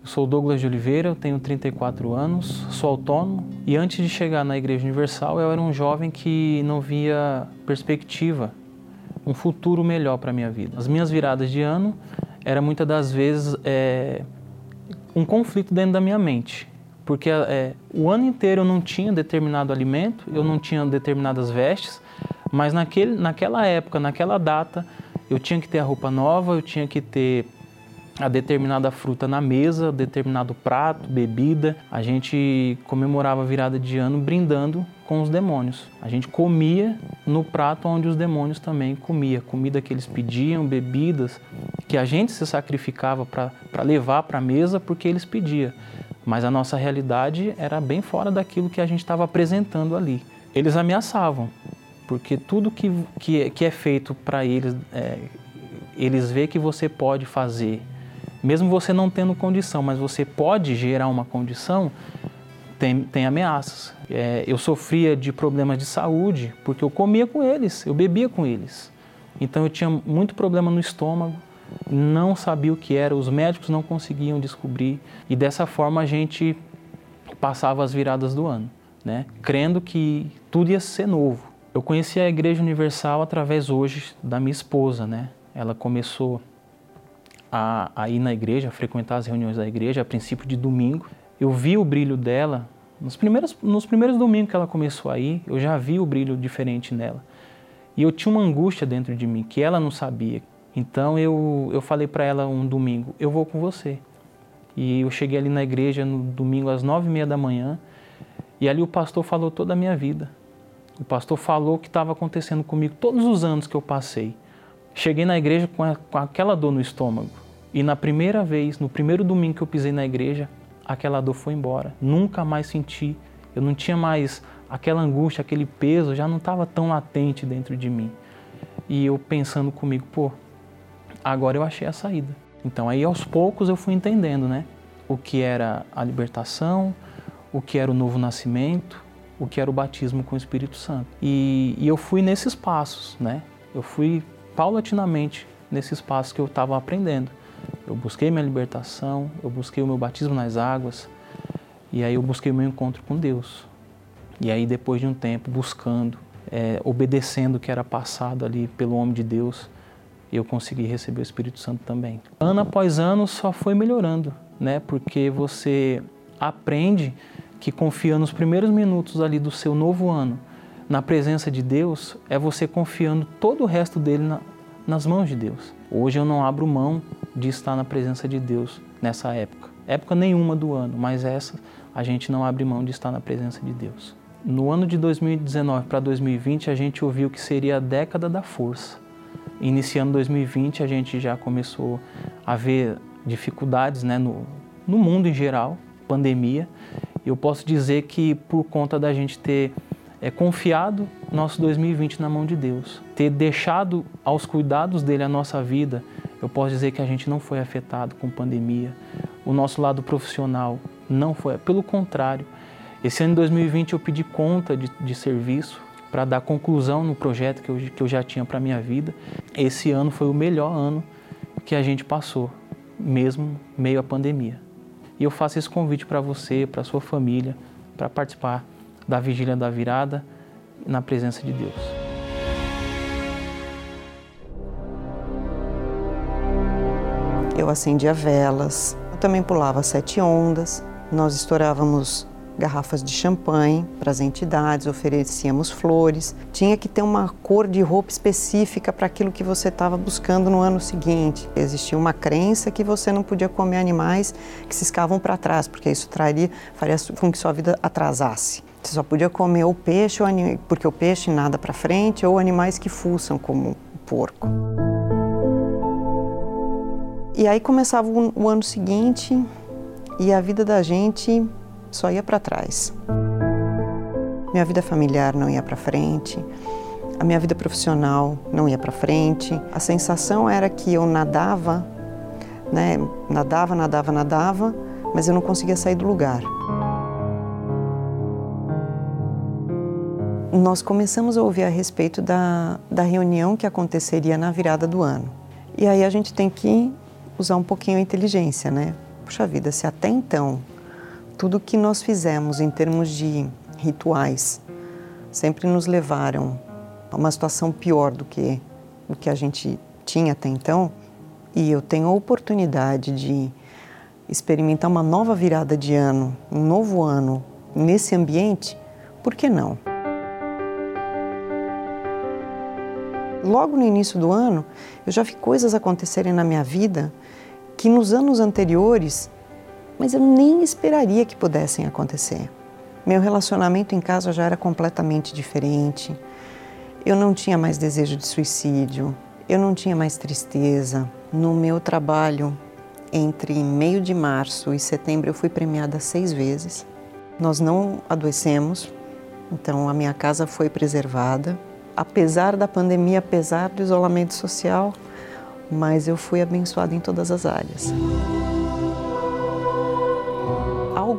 Eu sou Douglas de Oliveira, tenho 34 anos, sou autônomo e antes de chegar na Igreja Universal eu era um jovem que não via perspectiva, um futuro melhor para a minha vida. As minhas viradas de ano era muitas das vezes é, um conflito dentro da minha mente porque é, o ano inteiro eu não tinha determinado alimento, eu não tinha determinadas vestes, mas naquele, naquela época, naquela data, eu tinha que ter a roupa nova, eu tinha que ter a determinada fruta na mesa, determinado prato, bebida. A gente comemorava a virada de ano brindando com os demônios. A gente comia no prato onde os demônios também comia, comida que eles pediam, bebidas que a gente se sacrificava para levar para a mesa porque eles pediam mas a nossa realidade era bem fora daquilo que a gente estava apresentando ali. Eles ameaçavam, porque tudo que, que, que é feito para eles, é, eles vê que você pode fazer, mesmo você não tendo condição, mas você pode gerar uma condição, tem, tem ameaças. É, eu sofria de problemas de saúde porque eu comia com eles, eu bebia com eles. Então eu tinha muito problema no estômago, não sabia o que era, os médicos não conseguiam descobrir e dessa forma a gente passava as viradas do ano, né? crendo que tudo ia ser novo. Eu conheci a Igreja Universal através hoje da minha esposa, né? Ela começou a, a ir na igreja, a frequentar as reuniões da igreja a princípio de domingo. Eu vi o brilho dela nos primeiros, nos primeiros domingos que ela começou a ir, eu já vi o brilho diferente nela. E eu tinha uma angústia dentro de mim que ela não sabia, então eu, eu falei para ela um domingo, eu vou com você. E eu cheguei ali na igreja no domingo às nove e meia da manhã e ali o pastor falou toda a minha vida. O pastor falou o que estava acontecendo comigo todos os anos que eu passei. Cheguei na igreja com, a, com aquela dor no estômago e na primeira vez, no primeiro domingo que eu pisei na igreja, aquela dor foi embora. Nunca mais senti. Eu não tinha mais aquela angústia, aquele peso, já não estava tão latente dentro de mim. E eu pensando comigo, pô, agora eu achei a saída. Então aí aos poucos eu fui entendendo, né? O que era a libertação, o que era o novo nascimento, o que era o batismo com o Espírito Santo. E, e eu fui nesses passos, né? Eu fui paulatinamente nesse espaço que eu estava aprendendo. Eu busquei minha libertação, eu busquei o meu batismo nas águas, e aí eu busquei o meu encontro com Deus. E aí, depois de um tempo buscando, é, obedecendo o que era passado ali pelo homem de Deus, eu consegui receber o Espírito Santo também. Ano após ano só foi melhorando, né? Porque você aprende que confiando nos primeiros minutos ali do seu novo ano na presença de Deus é você confiando todo o resto dele na, nas mãos de Deus. Hoje eu não abro mão de estar na presença de Deus nessa época. Época nenhuma do ano, mas essa a gente não abre mão de estar na presença de Deus. No ano de 2019 para 2020, a gente ouviu que seria a década da força. Iniciando 2020, a gente já começou a ver dificuldades né, no, no mundo em geral, pandemia. Eu posso dizer que por conta da gente ter é, confiado nosso 2020 na mão de Deus, ter deixado aos cuidados dele a nossa vida, eu posso dizer que a gente não foi afetado com pandemia. O nosso lado profissional não foi, pelo contrário, esse ano de 2020 eu pedi conta de, de serviço para dar conclusão no projeto que eu, que eu já tinha para a minha vida. Esse ano foi o melhor ano que a gente passou, mesmo meio à pandemia. E eu faço esse convite para você, para sua família, para participar da vigília da virada na presença de Deus. Eu acendia velas, eu também pulava sete ondas, nós estourávamos garrafas de champanhe para as entidades, oferecíamos flores. Tinha que ter uma cor de roupa específica para aquilo que você estava buscando no ano seguinte. Existia uma crença que você não podia comer animais que se escavam para trás, porque isso traria, faria com que sua vida atrasasse. Você só podia comer o peixe, porque o peixe nada para frente, ou animais que fuçam, como o porco. E aí começava o ano seguinte e a vida da gente só ia para trás. Minha vida familiar não ia para frente, a minha vida profissional não ia para frente. A sensação era que eu nadava, né? Nadava, nadava, nadava, mas eu não conseguia sair do lugar. Nós começamos a ouvir a respeito da, da reunião que aconteceria na virada do ano. E aí a gente tem que usar um pouquinho a inteligência, né? Puxa vida, se até então tudo que nós fizemos em termos de rituais sempre nos levaram a uma situação pior do que o que a gente tinha até então, e eu tenho a oportunidade de experimentar uma nova virada de ano, um novo ano nesse ambiente, por que não? Logo no início do ano, eu já vi coisas acontecerem na minha vida que nos anos anteriores mas eu nem esperaria que pudessem acontecer. Meu relacionamento em casa já era completamente diferente. Eu não tinha mais desejo de suicídio, eu não tinha mais tristeza. No meu trabalho, entre meio de março e setembro, eu fui premiada seis vezes. Nós não adoecemos, então a minha casa foi preservada. Apesar da pandemia, apesar do isolamento social, mas eu fui abençoada em todas as áreas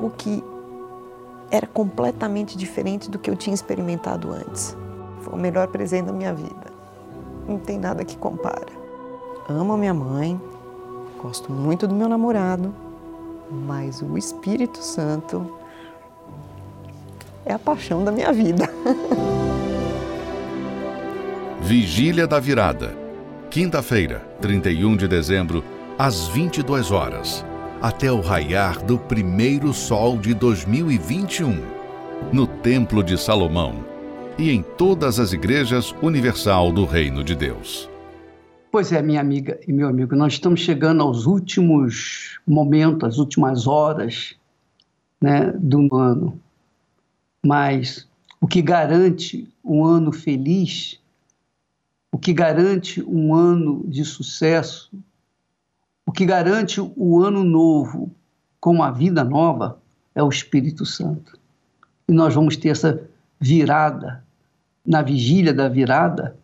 algo que era completamente diferente do que eu tinha experimentado antes. Foi o melhor presente da minha vida. Não tem nada que compara. Amo a minha mãe, gosto muito do meu namorado, mas o Espírito Santo é a paixão da minha vida. Vigília da Virada. Quinta-feira, 31 de dezembro, às 22 horas até o raiar do primeiro sol de 2021, no Templo de Salomão e em todas as igrejas universal do Reino de Deus. Pois é, minha amiga e meu amigo, nós estamos chegando aos últimos momentos, às últimas horas né, do ano. Mas o que garante um ano feliz, o que garante um ano de sucesso, que garante o ano novo com a vida nova é o Espírito Santo. E nós vamos ter essa virada, na vigília da virada,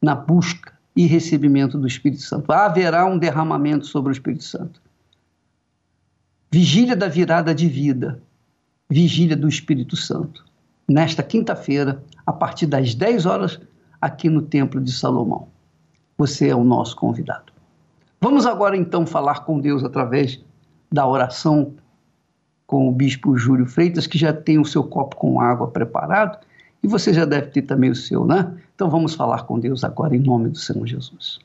na busca e recebimento do Espírito Santo. Haverá um derramamento sobre o Espírito Santo. Vigília da virada de vida, vigília do Espírito Santo. Nesta quinta-feira, a partir das 10 horas, aqui no Templo de Salomão. você é o nosso convidado. Vamos agora então falar com Deus através da oração com o bispo Júlio Freitas, que já tem o seu copo com água preparado e você já deve ter também o seu, né? Então vamos falar com Deus agora em nome do Senhor Jesus.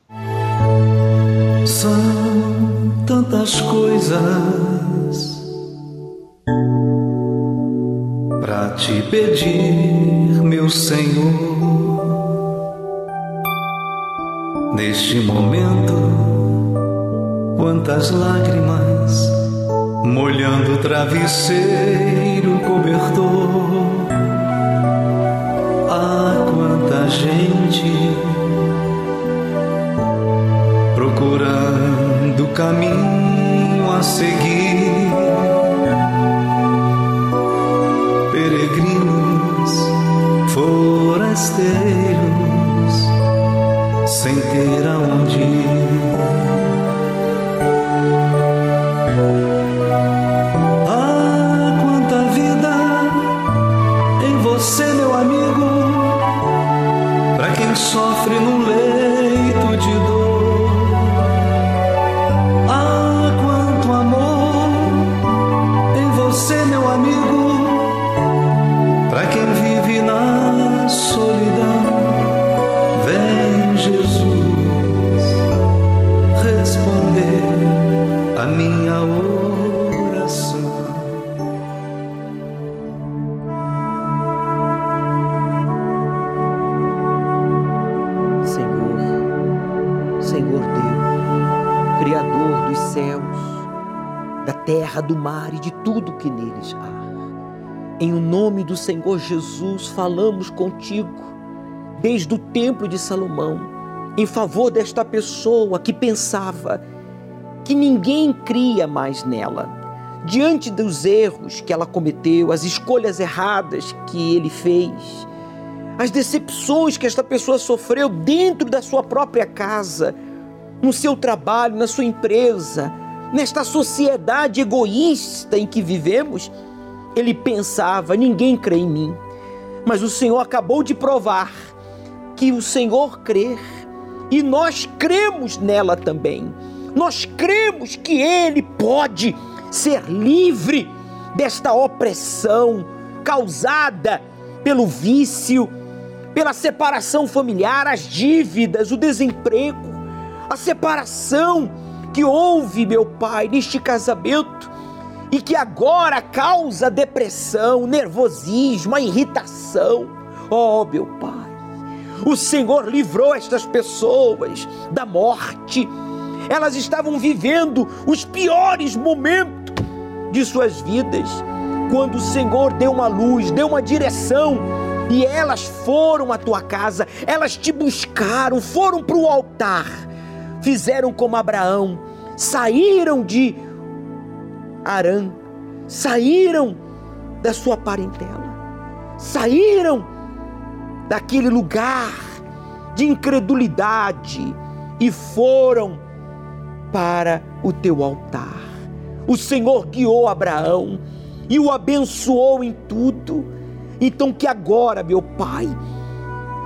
São tantas coisas para te pedir, meu Senhor. Neste momento, quantas lágrimas molhando o travesseiro cobertor. Ah, quanta gente procurando caminho a seguir. Do Senhor Jesus, falamos contigo, desde o templo de Salomão, em favor desta pessoa que pensava que ninguém cria mais nela. Diante dos erros que ela cometeu, as escolhas erradas que ele fez, as decepções que esta pessoa sofreu dentro da sua própria casa, no seu trabalho, na sua empresa, nesta sociedade egoísta em que vivemos, ele pensava: ninguém crê em mim. Mas o Senhor acabou de provar que o Senhor crê e nós cremos nela também. Nós cremos que Ele pode ser livre desta opressão causada pelo vício, pela separação familiar, as dívidas, o desemprego, a separação que houve, meu Pai, neste casamento e que agora causa depressão, nervosismo, irritação. Oh, meu Pai, o Senhor livrou estas pessoas da morte. Elas estavam vivendo os piores momentos de suas vidas. Quando o Senhor deu uma luz, deu uma direção, e elas foram à tua casa, elas te buscaram, foram para o altar, fizeram como Abraão, saíram de Arã, saíram da sua parentela, saíram daquele lugar de incredulidade e foram para o teu altar. O Senhor guiou Abraão e o abençoou em tudo. Então, que agora, meu Pai,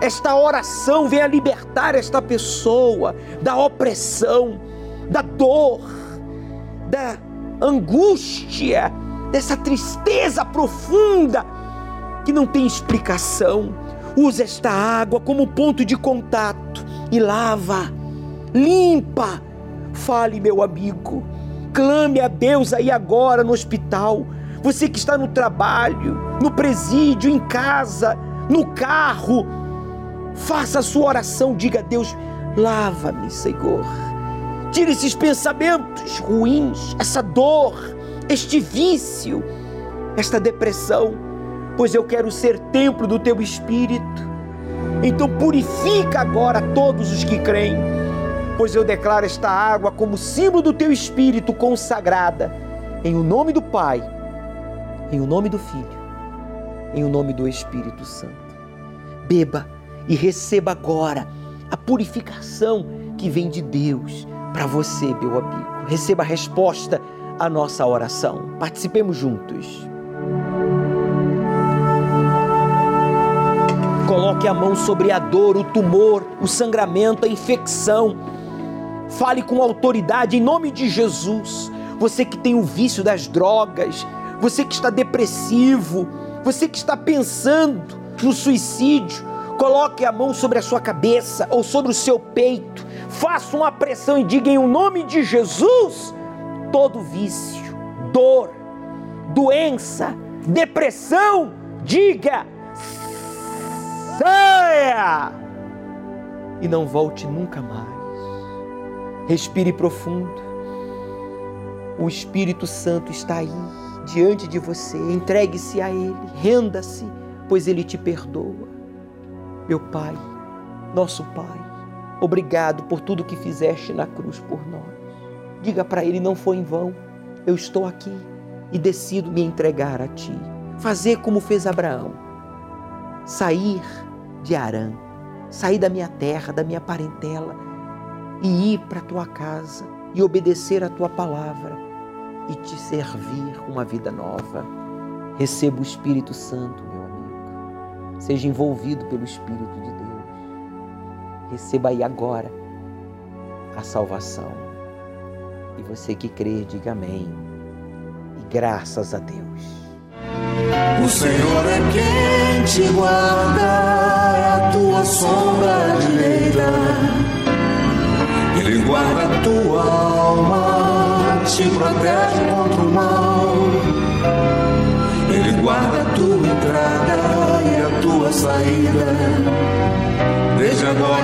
esta oração venha libertar esta pessoa da opressão, da dor, da angústia, dessa tristeza profunda que não tem explicação. Usa esta água como ponto de contato e lava, limpa. Fale, meu amigo, clame a Deus aí agora no hospital. Você que está no trabalho, no presídio, em casa, no carro, faça a sua oração, diga a Deus: lava-me, Senhor Tire esses pensamentos ruins, essa dor, este vício, esta depressão, pois eu quero ser templo do teu espírito. Então purifica agora todos os que creem, pois eu declaro esta água como símbolo do teu espírito consagrada, em o nome do Pai, em o nome do Filho, em o nome do Espírito Santo. Beba e receba agora a purificação que vem de Deus para você, meu amigo. Receba a resposta à nossa oração. Participemos juntos. Coloque a mão sobre a dor, o tumor, o sangramento, a infecção. Fale com autoridade em nome de Jesus. Você que tem o vício das drogas, você que está depressivo, você que está pensando no suicídio, coloque a mão sobre a sua cabeça ou sobre o seu peito. Faça uma pressão e diga em o nome de Jesus todo vício, dor, doença, depressão, diga saia e não volte nunca mais. Respire profundo. O Espírito Santo está aí, diante de você. Entregue-se a Ele, renda-se, pois Ele te perdoa. Meu Pai, nosso Pai, obrigado por tudo que fizeste na cruz por nós. Diga para Ele: não foi em vão, eu estou aqui e decido me entregar a Ti. Fazer como fez Abraão, sair de Arã, sair da minha terra, da minha parentela e ir para a tua casa e obedecer a tua palavra e te servir uma vida nova. Receba o Espírito Santo, meu amigo. Seja envolvido pelo Espírito de Deus. Receba aí agora a salvação. E você que crê, diga amém. E graças a Deus. O Senhor é quem te guarda, é a tua sombra direita. Ele guarda a tua alma, te protege contra o mal. Ele guarda a tua entrada e a tua saída,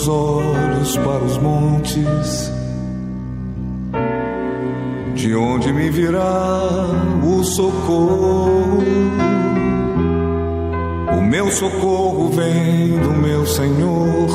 Meus olhos para os montes, de onde me virá o socorro. O meu socorro vem do meu Senhor.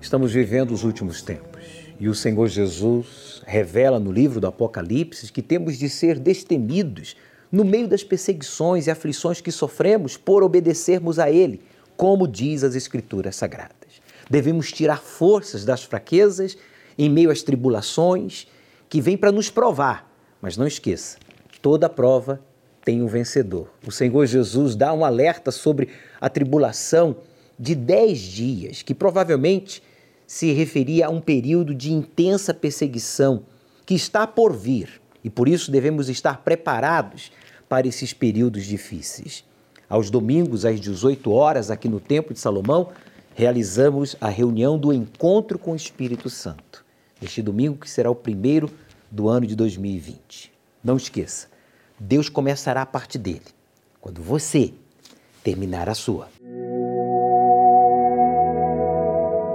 Estamos vivendo os últimos tempos e o Senhor Jesus revela no livro do Apocalipse que temos de ser destemidos no meio das perseguições e aflições que sofremos por obedecermos a Ele como diz as Escrituras Sagradas. Devemos tirar forças das fraquezas em meio às tribulações que vêm para nos provar. Mas não esqueça, toda prova tem um vencedor. O Senhor Jesus dá um alerta sobre a tribulação de dez dias, que provavelmente se referia a um período de intensa perseguição que está por vir e por isso devemos estar preparados para esses períodos difíceis. Aos domingos, às 18 horas, aqui no Templo de Salomão, realizamos a reunião do Encontro com o Espírito Santo. Este domingo, que será o primeiro do ano de 2020. Não esqueça, Deus começará a parte dele quando você terminar a sua.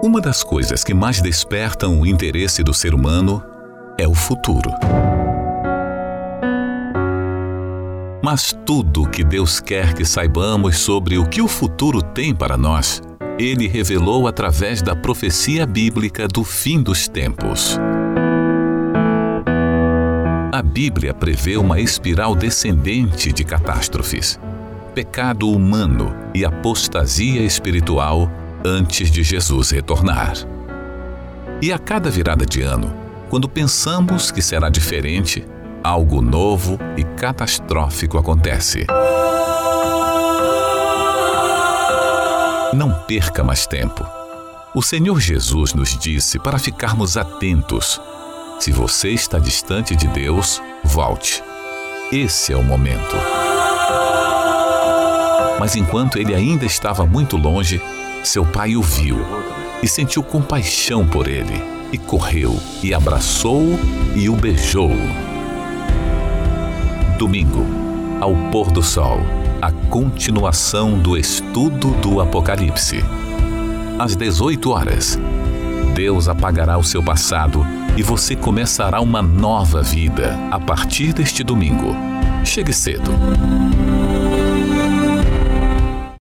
Uma das coisas que mais despertam o interesse do ser humano é o futuro. Mas tudo o que Deus quer que saibamos sobre o que o futuro tem para nós, Ele revelou através da profecia bíblica do fim dos tempos. A Bíblia prevê uma espiral descendente de catástrofes, pecado humano e apostasia espiritual antes de Jesus retornar. E a cada virada de ano, quando pensamos que será diferente, algo novo e catastrófico acontece. Não perca mais tempo. O Senhor Jesus nos disse para ficarmos atentos. Se você está distante de Deus, volte. Esse é o momento. Mas enquanto ele ainda estava muito longe, seu pai o viu e sentiu compaixão por ele, e correu e abraçou-o e o beijou. Domingo, ao pôr do sol, a continuação do estudo do Apocalipse. Às 18 horas, Deus apagará o seu passado e você começará uma nova vida a partir deste domingo. Chegue cedo.